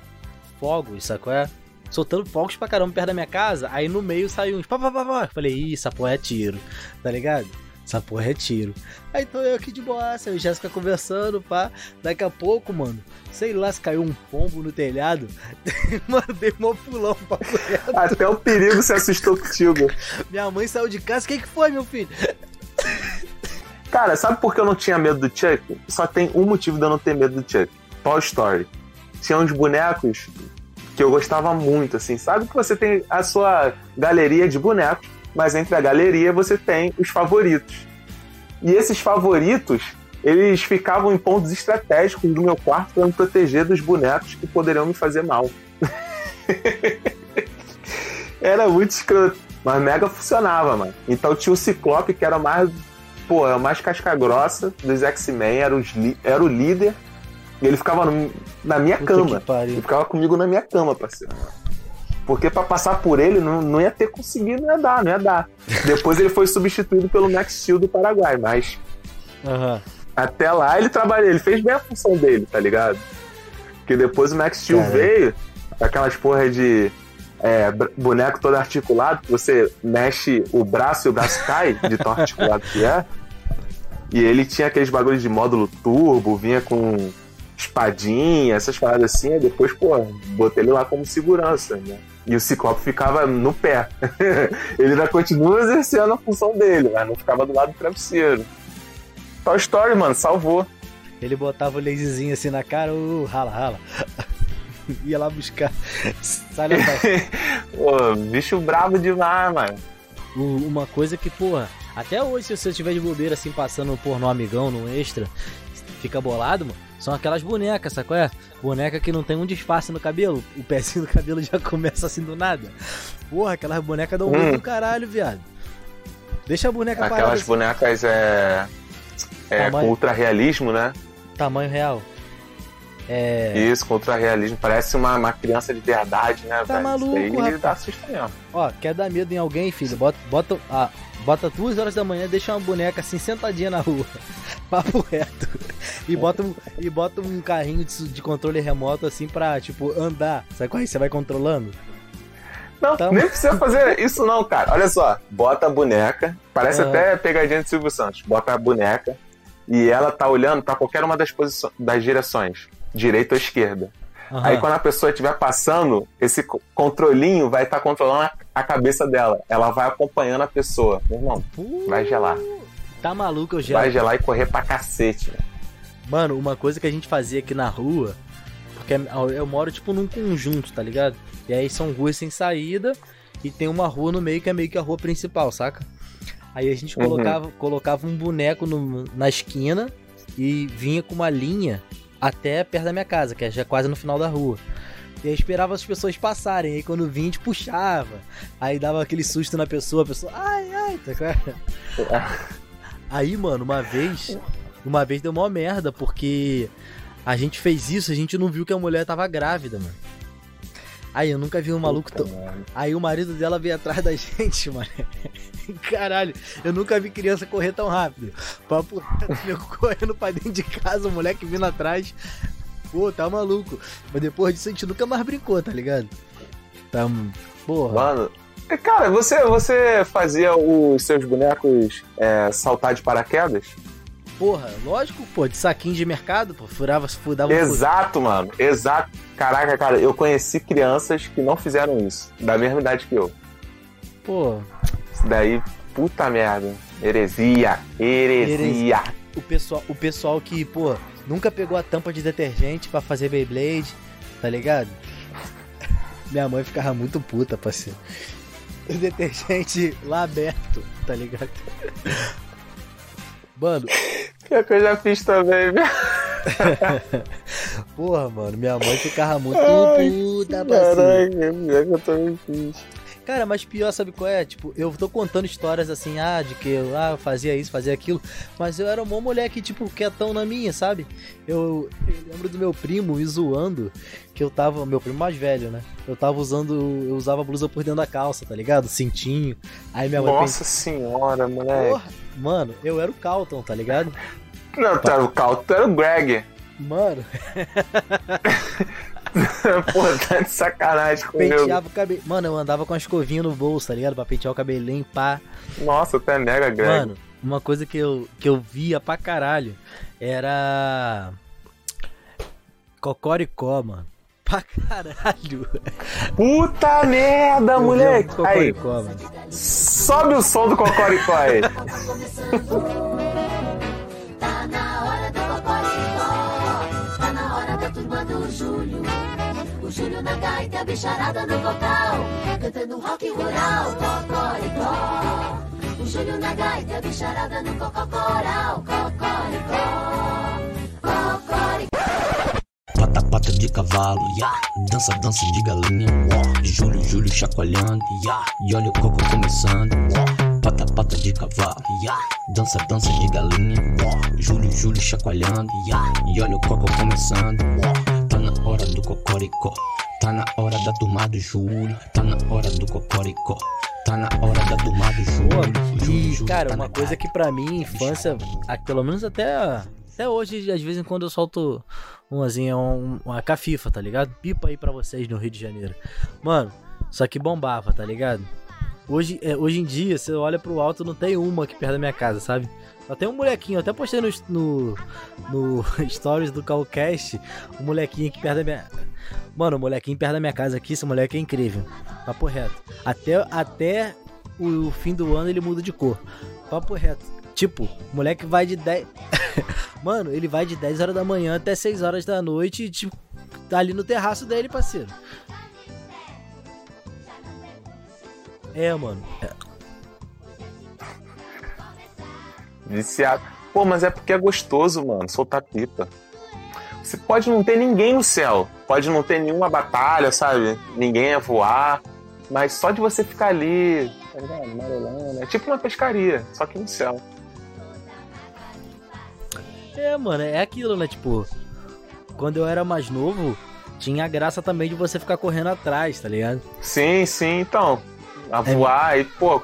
fogos, sacou? É? Soltando fogos pra caramba perto da minha casa. Aí no meio saiu uns pá, pá, pá, pá. Falei, essa porra é tiro, tá ligado? Essa porra é tiro. Aí tô eu aqui de boaça, eu e Jéssica conversando, pá. Daqui a pouco, mano, sei lá se caiu um pombo no telhado. mano, dei mó pulão pra Até o perigo se assustou contigo. Minha mãe saiu de casa, o que, que foi, meu filho? Cara, sabe por que eu não tinha medo do Chuck? Só tem um motivo de eu não ter medo do Chuck. Toy Story. Tinha uns bonecos que eu gostava muito, assim. Sabe que você tem a sua galeria de bonecos, mas entre a galeria você tem os favoritos. E esses favoritos, eles ficavam em pontos estratégicos do meu quarto para me proteger dos bonecos que poderiam me fazer mal. era muito escroto, mas mega funcionava, mano. Então tinha o Ciclope, que era o mais, pô, o mais casca grossa dos X-Men, era, os era o líder, e ele ficava no- na minha Puta cama. Ele ficava comigo na minha cama, parceiro. Porque pra passar por ele não, não ia ter conseguido, não ia dar, não ia dar. Depois ele foi substituído pelo Max Steel do Paraguai, mas Aham. até lá ele trabalhou, ele fez bem a função dele, tá ligado? Porque depois o Max Steel Caralho. veio, aquelas porra de é, boneco todo articulado, que você mexe o braço e o braço cai, de tão articulado que é. E ele tinha aqueles bagulhos de módulo turbo, vinha com espadinha, essas paradas assim, aí depois, pô, botei ele lá como segurança, né? E o Ciclope ficava no pé. ele ainda continua exercendo a função dele, mas não ficava do lado do travesseiro. Toy Story, mano, salvou. Ele botava o laserzinho assim na cara, uh, rala, rala. Ia lá buscar. Pai. Pô, bicho brabo demais, mano. Uma coisa que, porra, até hoje, se você estiver de bobeira assim, passando por no amigão, no extra, fica bolado, mano. São aquelas bonecas, sabe qual é? Boneca que não tem um disfarce no cabelo. O pezinho do cabelo já começa assim do nada. Porra, aquelas bonecas dão um Hum. do caralho, viado. Deixa a boneca parada Aquelas assim, bonecas é. É, Tamanho. com ultra realismo, né? tamanho real. É. Isso, contra o realismo. Parece uma, uma criança de verdade, né, Tá velho? maluco, Isso aí rapaz. dá susto mesmo. Ó, quer dar medo em alguém, filho? Bota, bota, ah, bota duas horas da manhã, deixa uma boneca assim sentadinha na rua. Papo reto. E bota um, e bota um carrinho de, de controle remoto assim pra, tipo, andar. Sabe qual é? Você vai controlando? Não, Tá nem precisa fazer isso não, cara. Olha só, bota a boneca, parece Aham. até pegadinha de Silvio Santos. Bota a boneca e ela tá olhando pra qualquer uma das posições, das direções, direita ou esquerda. Aham. Aí quando a pessoa estiver passando, esse co- controlinho vai estar controlando a, cabeça dela. Ela vai acompanhando a pessoa. Meu irmão, vai gelar. Tá maluco, eu já. Vai gelar e correr pra cacete. né? Mano, uma coisa que a gente fazia aqui na rua, porque eu moro tipo num conjunto, tá ligado? E aí são ruas sem saída e tem uma rua no meio que é meio que a rua principal, saca? Aí a gente Uhum. colocava, colocava um boneco no- na esquina e vinha com uma linha até perto da minha casa, que é já quase no final da rua. E aí esperava as pessoas passarem, aí quando vinha a gente puxava. Aí dava aquele susto na pessoa, a pessoa, ai, ai, tá? Aí, mano, uma vez, uma vez deu mó merda, porque a gente fez isso, a gente não viu que a mulher tava grávida, mano. Aí eu nunca vi um maluco tão. Aí o marido dela veio atrás da gente, mano. Caralho, eu nunca vi criança correr tão rápido. Papo reto, correndo pra dentro de casa, o moleque vindo atrás. Pô, tá maluco. Mas depois disso a gente nunca mais brincou, tá ligado? Tá. Porra. Mano, cara, você, você fazia os seus bonecos é, saltar de paraquedas? Porra, lógico, pô, de saquinho de mercado, pô, furava, furava Exato, mano. Exato. Caraca, cara, eu conheci crianças que não fizeram isso. Da mesma idade que eu. Pô, Isso daí, puta merda. Heresia. Heresia. o pessoal, o pessoal que, pô, nunca pegou a tampa de detergente pra fazer Beyblade, tá ligado? Minha mãe ficava muito puta, parceiro. O detergente lá aberto, tá ligado? Mano, Pior que eu já fiz também, viu? porra, mano, minha mãe ficava muito Ai, puta, parceiro. Caraca, pior que eu também fiz. Cara, mas pior, sabe qual é? Tipo, eu tô contando histórias assim, ah, de que eu ah, fazia isso, fazia aquilo, mas eu era uma moleque, tipo, quietão na minha, sabe? Eu, eu lembro do meu primo me zoando, que eu tava, meu primo mais velho, né? Eu tava usando, eu usava blusa por dentro da calça, tá ligado? Cintinho. Aí minha mãe Nossa senhora, moleque. Porra, mano, eu era o Calton, tá ligado? Não, tu era o Cal, tu era o Greg. Mano, Pô, tá de sacanagem comigo. penteava o cabelo. Mano, eu andava com a escovinha no bolso, tá ligado? Pra pentear o cabelinho, pá. Nossa, tu é mega Greg. Mano, uma coisa que eu, que eu via pra caralho era. Cocoricó, mano. Pra caralho. Puta merda, Eu moleque. muito Aí, Cocoricó, mano. sobe o som do Cocoricó aí. Júlio na gaita, a bicharada no vocal, cantando rock rural, cocoricó. O Júlio na gaita, a bicharada no cococoral, cocoricó. Cocoricó. Pata, pata de cavalo, ya. Dança, dança de galinha, ó. Júlio, Júlio chacoalhando, ya. E olha o coco começando, ó. Pata, pata de cavalo, ya. Dança, dança de galinha, ó. Júlio, Júlio chacoalhando, ya. E olha o coco começando, ó. Cocoricó. Tá na hora da turma do Júlio. Tá na hora do cocoricó. Tá na hora da turma do Júlio. Júlio, Júlio, cara, tá uma coisa que pra mim, infância, a- pelo menos até, até hoje, às vezes em quando eu solto umazinha, um, uma cafifa, tá ligado? Pipa aí pra vocês no Rio de Janeiro. Mano, só que bombava, tá ligado? Hoje, é, hoje em dia, você olha pro alto, não tem uma aqui perto da minha casa, sabe? Tem um molequinho, até postei no, no, no stories do Calcast, um molequinho aqui perto da minha... Mano, o molequinho perto da minha casa aqui, esse moleque é incrível. Papo reto. Até, até o fim do ano ele muda de cor. Papo reto. Tipo, o moleque vai de 10. Mano, ele vai de 10 horas da manhã até 6 horas da noite e, tipo, tá ali no terraço dele, parceiro. É, mano. É. Viciado. Pô, mas é porque é gostoso, mano, soltar pipa. Você pode não ter ninguém no céu, pode não ter nenhuma batalha, sabe? Ninguém ia voar, mas só de você ficar ali, tá ligado? Marolando, é tipo uma pescaria, só que no céu. É, mano, é aquilo, né? Tipo, quando eu era mais novo, tinha a graça também de você ficar correndo atrás, tá ligado? Sim, sim, então. A voar e, pô.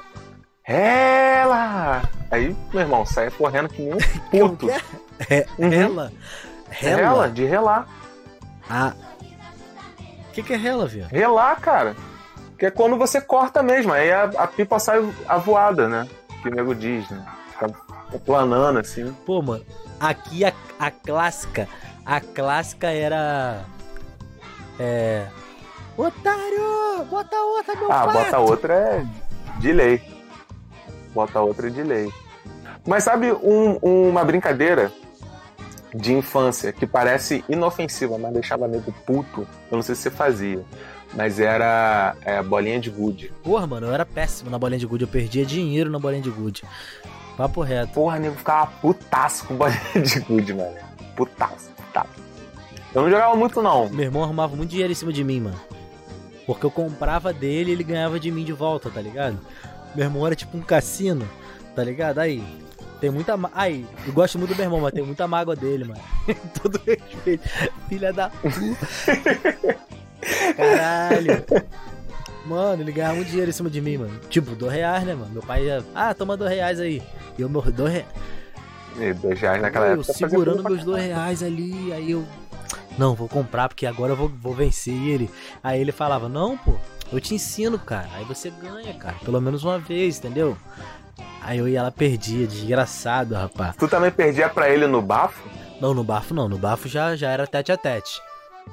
Ela! Aí, meu irmão, saia correndo que nem um puto. É, Uhum. Rela? Rela, de relar. Ah. O que, que é rela, viu? Relar, cara. Que é quando você corta mesmo. Aí a, a pipa sai avoada, né? Que o nego diz, né? Fica planando assim. Pô, mano, aqui a, a clássica, a clássica era. É. Otário! Bota outra, meu Ah, pato! bota outra é de lei. Bota outra de lei. Mas sabe um- uma brincadeira de infância que parece inofensiva, mas deixava nego puto? Eu não sei se você fazia. Mas era é, bolinha de gude. Porra, mano, eu era péssimo na bolinha de gude, eu perdia dinheiro na bolinha de gude. Papo reto. Porra, nego ficava putaço com bolinha de gude, mano. Putaço, putaço. Eu não jogava muito, não. Meu irmão arrumava muito dinheiro em cima de mim, mano. Porque eu comprava dele e ele ganhava de mim de volta, tá ligado? Meu irmão era tipo um cassino, tá ligado? Aí, tem muita. Aí, eu gosto muito do meu irmão, mas tem muita mágoa dele, mano. Todo respeito. Filha da puta. Caralho. Mano, ele ganhava muito dinheiro em cima de mim, mano. Tipo, dois reais, né, mano? Meu pai ia. Ah, toma dois reais aí. E eu, meu, dois reais. E dois reais naquela eu época. fazia segurando meus dois reais ali, aí eu. Não, vou comprar porque agora eu vou, vou vencer E ele. Aí ele falava, não, pô, eu te ensino, cara. Aí você ganha, cara. Pelo menos uma vez, entendeu? Aí eu ia lá perdia, desgraçado, rapaz. Tu também perdia pra ele no bafo? Não, no bafo não. No bafo já, já era tete a tete.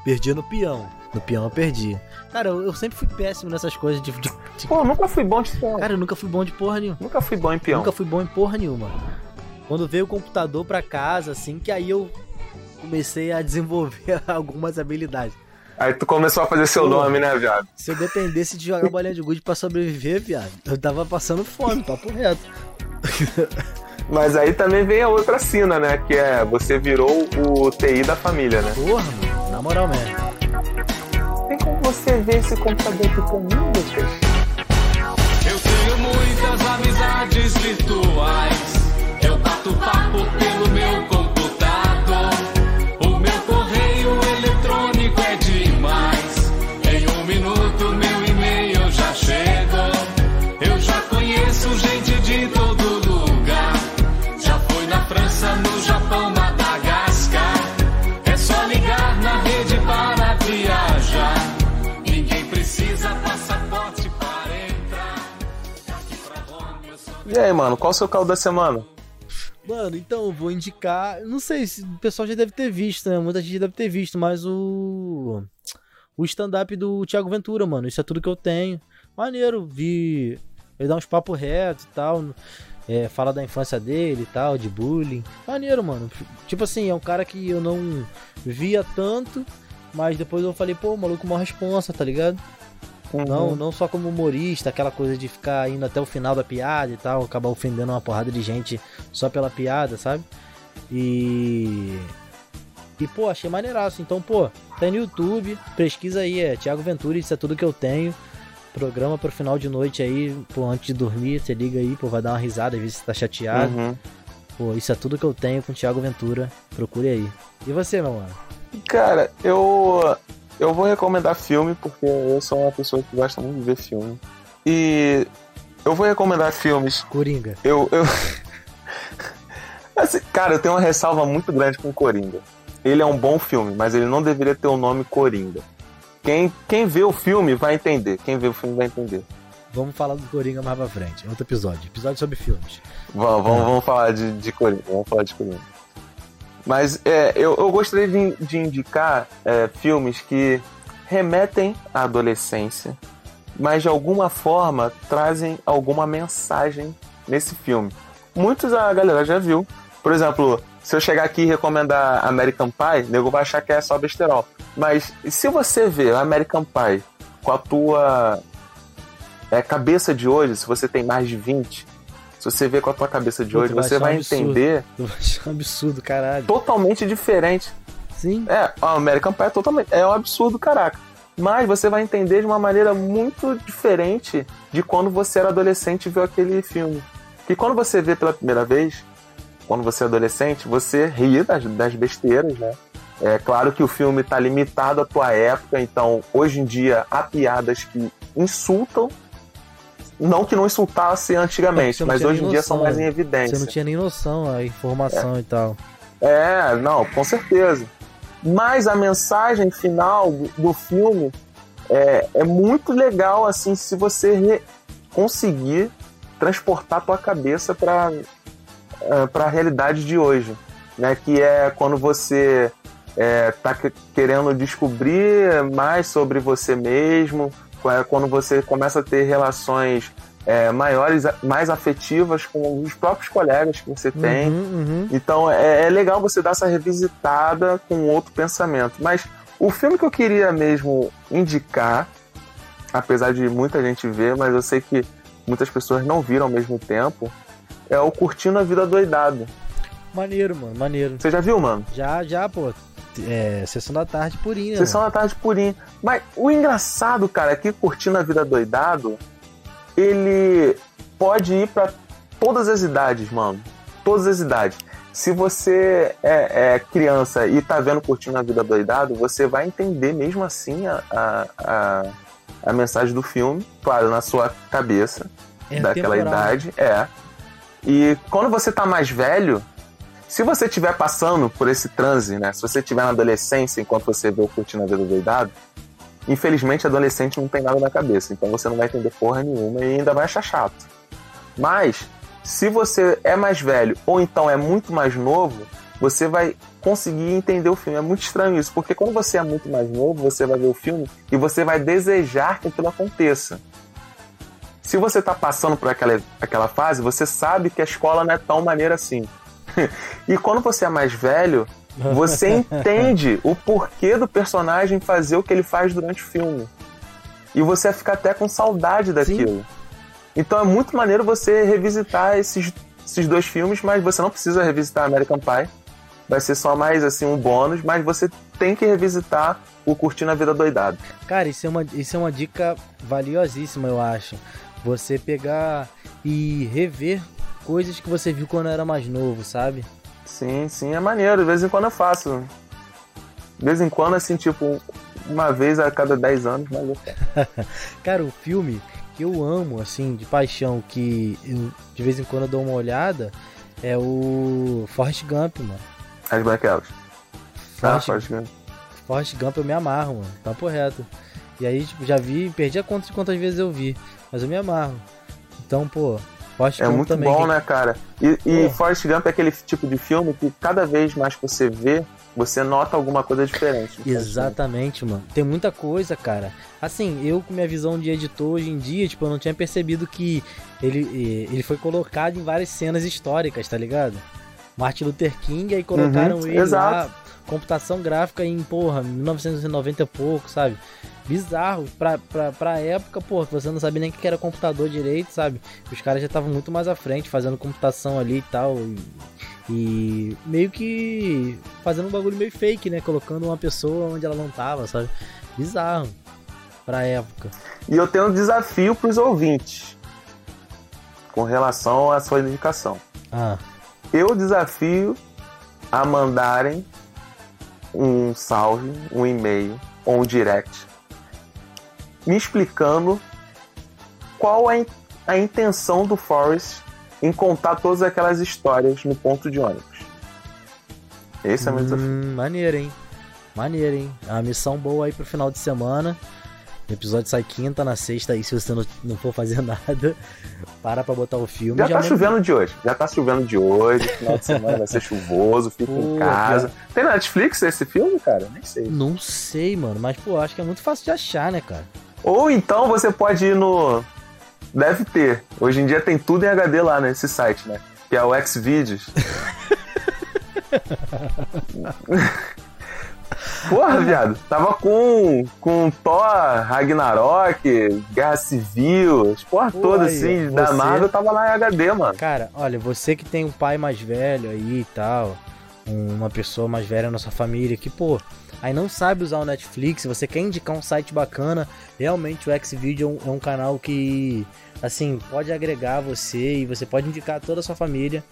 Perdia no peão. No peão eu perdia. Cara, eu, eu sempre fui péssimo nessas coisas de. de, de... Pô, nunca fui bom de peão. Cara, eu nunca fui bom de porra nenhuma. Nunca fui bom em peão. Nunca fui bom em porra nenhuma. Quando veio o computador pra casa, assim, que aí eu comecei a desenvolver algumas habilidades. Aí tu começou a fazer seu Pô. nome, né, viado? Se eu dependesse de jogar bolinha de gude pra sobreviver, viado, eu tava passando fome, papo reto. Mas aí também vem a outra sina, né? Que é você virou o TI da família, né? Porra, mano, na moral mesmo. Tem como você ver esse computador aqui comigo? Eu tenho muitas amizades virtuais. Eu bato papo pelo meu computador. E aí, mano, qual o seu caldo da semana? Mano, então vou indicar. Não sei se o pessoal já deve ter visto, né? Muita gente deve ter visto, mas o. O stand-up do Thiago Ventura, mano. Isso é tudo que eu tenho. Maneiro, vi. Ele dá uns papos retos e tal. É, fala da infância dele e tal, de bullying. Maneiro, mano. Tipo assim, é um cara que eu não via tanto, mas depois eu falei, pô, o maluco mó responsa, tá ligado? Não, não só como humorista, aquela coisa de ficar indo até o final da piada e tal, acabar ofendendo uma porrada de gente só pela piada, sabe? E. E, pô, achei maneiraço. Então, pô, tá no YouTube, pesquisa aí, é Thiago Ventura, isso é tudo que eu tenho. Programa pro final de noite aí, pô, antes de dormir, você liga aí, pô, vai dar uma risada, às vezes você tá chateado. Uhum. Pô, isso é tudo que eu tenho com o Thiago Ventura. Procure aí. E você, meu mano? Cara, eu. Eu vou recomendar filme porque eu sou uma pessoa que gosta muito de ver filme. E eu vou recomendar filmes. Coringa. Eu. eu... Assim, cara, eu tenho uma ressalva muito grande com Coringa. Ele é um bom filme, mas ele não deveria ter o nome Coringa. Quem, quem vê o filme vai entender. Quem vê o filme vai entender. Vamos falar do Coringa mais pra frente. Outro episódio. Episódio sobre filmes. Vamos, vamos, vamos falar de, de Coringa. Vamos falar de Coringa. Mas é, eu, eu gostaria de, de indicar é, filmes que remetem à adolescência, mas de alguma forma trazem alguma mensagem nesse filme. Muitos a galera já viu. Por exemplo, se eu chegar aqui e recomendar American Pie, o nego vai achar que é só besterol. Mas se você vê American Pie com a tua é, cabeça de hoje, se você tem mais de 20, se você vê com a tua cabeça de hoje, você vai um entender Tu vai achar um absurdo, caralho. totalmente diferente. Sim. É, o American Pie é totalmente. É um absurdo, caraca. Mas você vai entender de uma maneira muito diferente de quando você era adolescente e viu aquele filme. Que quando você vê pela primeira vez, quando você é adolescente, você ri das, das besteiras, né? É claro que o filme está limitado à tua época, então hoje em dia há piadas que insultam. Não que não insultasse antigamente, mas hoje em dia são mais em evidência. Você não tinha nem noção, a informação e tal. É, não, com certeza. Mas a mensagem final do, do filme é, é muito legal, assim, se você conseguir transportar tua cabeça para para a realidade de hoje, né? Que é quando você é, tá que- querendo descobrir mais sobre você mesmo, é quando você começa a ter relações é, maiores, mais afetivas com os próprios colegas que você tem. Uhum, Então é, é legal você dar essa revisitada com outro pensamento. Mas o filme que eu queria mesmo indicar, apesar de muita gente ver, mas eu sei que muitas pessoas não viram ao mesmo tempo, é o Curtindo a Vida Doidado. Maneiro, mano, maneiro. Você já viu, mano? Já, já, pô. É, sessão da tarde purinha. Sessão mano. da tarde purinho. Mas o engraçado, cara, é que Curtindo a Vida Doidado, ele pode ir pra todas as idades, mano. Todas as idades. Se você é, é criança e tá vendo Curtindo a Vida Doidado, você vai entender mesmo assim a, a, a, a mensagem do filme, claro, na sua cabeça, É daquela temporal. idade. É. E quando você tá mais velho, se você estiver passando por esse transe, né? Se você estiver na adolescência enquanto você vê o Curtindo a Vida Doidado, infelizmente adolescente não tem nada na cabeça, então você não vai entender porra nenhuma e ainda vai achar chato. Mas, se você é mais velho ou então é muito mais novo, você vai conseguir entender o filme. É muito estranho isso, porque quando você é muito mais novo, você vai ver o filme e você vai desejar que aquilo aconteça. Se você tá passando por aquela, aquela fase, você sabe que a escola não é tão maneira assim. e quando você é mais velho, você entende o porquê do personagem fazer o que ele faz durante o filme. E você fica até com saudade daquilo. Então é muito maneiro você revisitar esses, esses dois filmes, mas você não precisa revisitar American Pie. Vai ser só mais assim um bônus, mas você tem que revisitar o Curtindo a Vida Doidado. Cara, isso é, uma, isso é uma dica valiosíssima, eu acho. Você pegar e rever coisas que você viu quando era mais novo, sabe? Sim, sim, é maneiro. De vez em quando eu faço. De vez em quando, assim, tipo, uma vez a cada 10 anos, mas eu. Cara, o filme que eu amo, assim, de paixão, que eu, de vez em quando eu dou uma olhada, é o Forrest Gump, mano. As Branquelas. Ah, Forrest, Forrest Gump. Forrest Gump eu me amarro, mano. Papo reto. E aí, tipo, já vi, perdi a conta de quantas vezes eu vi, mas eu me amarro. Então, pô, Forrest É Gump muito também. bom, que- né, cara? E, e Pô. Forrest Gump é aquele tipo de filme que cada vez mais que você vê, você nota alguma coisa diferente. Exatamente, mano. Tem muita coisa, cara. Assim, eu com minha visão de editor hoje em dia, tipo, eu não tinha percebido que ele, ele foi colocado em várias cenas históricas, tá ligado? Martin Luther King, aí colocaram Uhum, ele exato. lá, computação gráfica em, porra, 1990 e pouco, sabe? Bizarro. Pra, pra, pra época, porra, você não sabia nem o que era computador direito, sabe? Os caras já estavam muito mais à frente, fazendo computação ali e tal. E, e meio que fazendo um bagulho meio fake, né? Colocando uma pessoa onde ela não tava, sabe? Bizarro. Pra época. E eu tenho um desafio pros ouvintes com relação à sua indicação. Ah. Eu desafio a mandarem um salve, um e-mail ou um direct me explicando qual é a intenção do Forrest em contar todas aquelas histórias no ponto de ônibus. Esse é o meu desafio. Hum, maneiro, hein? Maneiro, hein? É uma missão boa aí pro final de semana. O episódio sai quinta, na sexta aí, se você não, não for fazer nada, para pra botar o filme. Já tá manda- chovendo de hoje. Já tá chovendo de hoje. Final de semana vai ser chuvoso. Fica em Pô, casa. cara. Tem na Netflix esse filme, cara? Nem sei. Não sei, mano, mas pô, acho que é muito fácil de achar, né, cara? Ou então você pode ir no. Deve ter. Hoje em dia tem tudo em HD lá nesse site, né? Que é o Xvideos. Porra, viado. Tava com, com Thor, Ragnarok, Guerra Civil, as porra Pô, toda aí, assim, ó, da você- Marvel tava lá em HD, mano. Cara, olha, você que tem um pai mais velho aí e tal, um- uma pessoa mais velha na sua família que, pô, aí não sabe usar o Netflix, você quer indicar um site bacana, realmente o Xvideo é um, é um canal que, assim, pode agregar você e você pode indicar toda a sua família,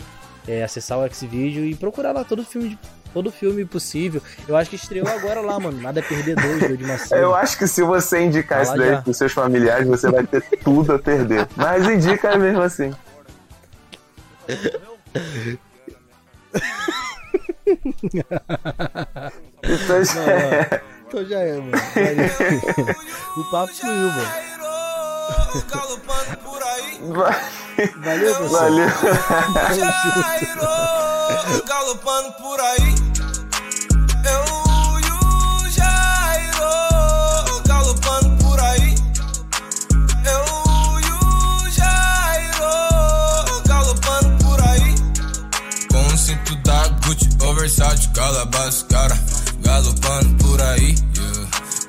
é, acessar o Xvideo e procurar lá todo filme de todo filme possível. Eu acho que estreou agora lá, mano. Nada é perder dois, do de Macedo. Eu acho que se você indicar isso daí já. pros seus familiares, você vai ter tudo a perder. Mas indica mesmo assim. Então já é. Então já é, mano. Valeu. o papo fluiu, mano. Valeu, pessoal. Valeu. Galopando por aí. Eu e o Jairo galopando por aí. Eu e o Jairo galopando por aí. Com o cinto da Gucci, Versace, Calabas, cara, galopando por aí.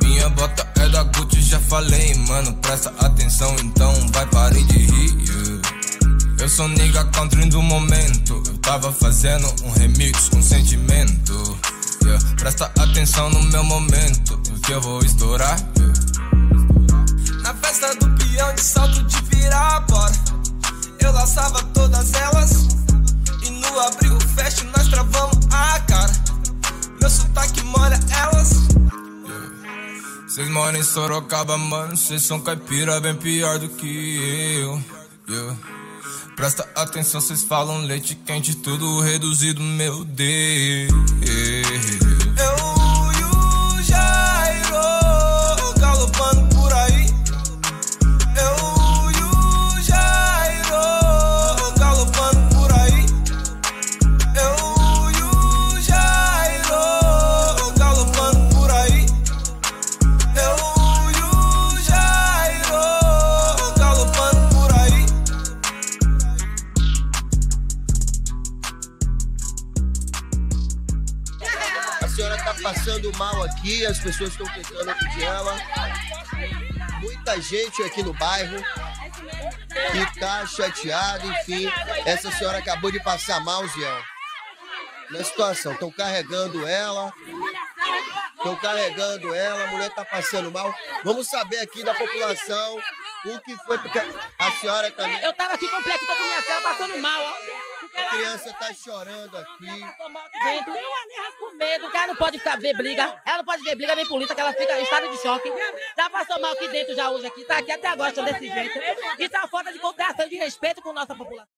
Minha bota é da Gucci, já falei, mano, presta atenção, então vai parar de rir. yeah. Eu sou nigga country do momento. Eu tava fazendo um remix com sentimento. yeah. Presta atenção no meu momento, que eu vou estourar. yeah. Na festa do peão de salto de virar bora. Eu laçava todas elas. E no abrigo fecho nós travamos a cara. Meu sotaque molha elas. Cês moram em Sorocaba, mano. Cês são caipira bem pior do que eu. Yeah. Presta atenção, cês falam leite quente, tudo reduzido, meu Deus. As pessoas estão tentando acudir ela. Muita gente aqui no bairro que tá chateada, enfim. Essa senhora acabou de passar mal, Ziel. Na situação, estão carregando ela. Estão carregando ela, a mulher tá passando mal. Vamos saber aqui da população o que foi, porque a senhora também. Eu tava aqui complexo, tô com minha filha passando mal, ó. A criança tá chorando aqui. Dentro. com medo, que ela não pode ficar, ver briga. Ela não pode ver briga nem polícia, que ela fica em estado de choque. Já passou mal aqui dentro já hoje aqui, tá aqui até agora, desse jeito. Isso é uma falta de consideração e de respeito com nossa população.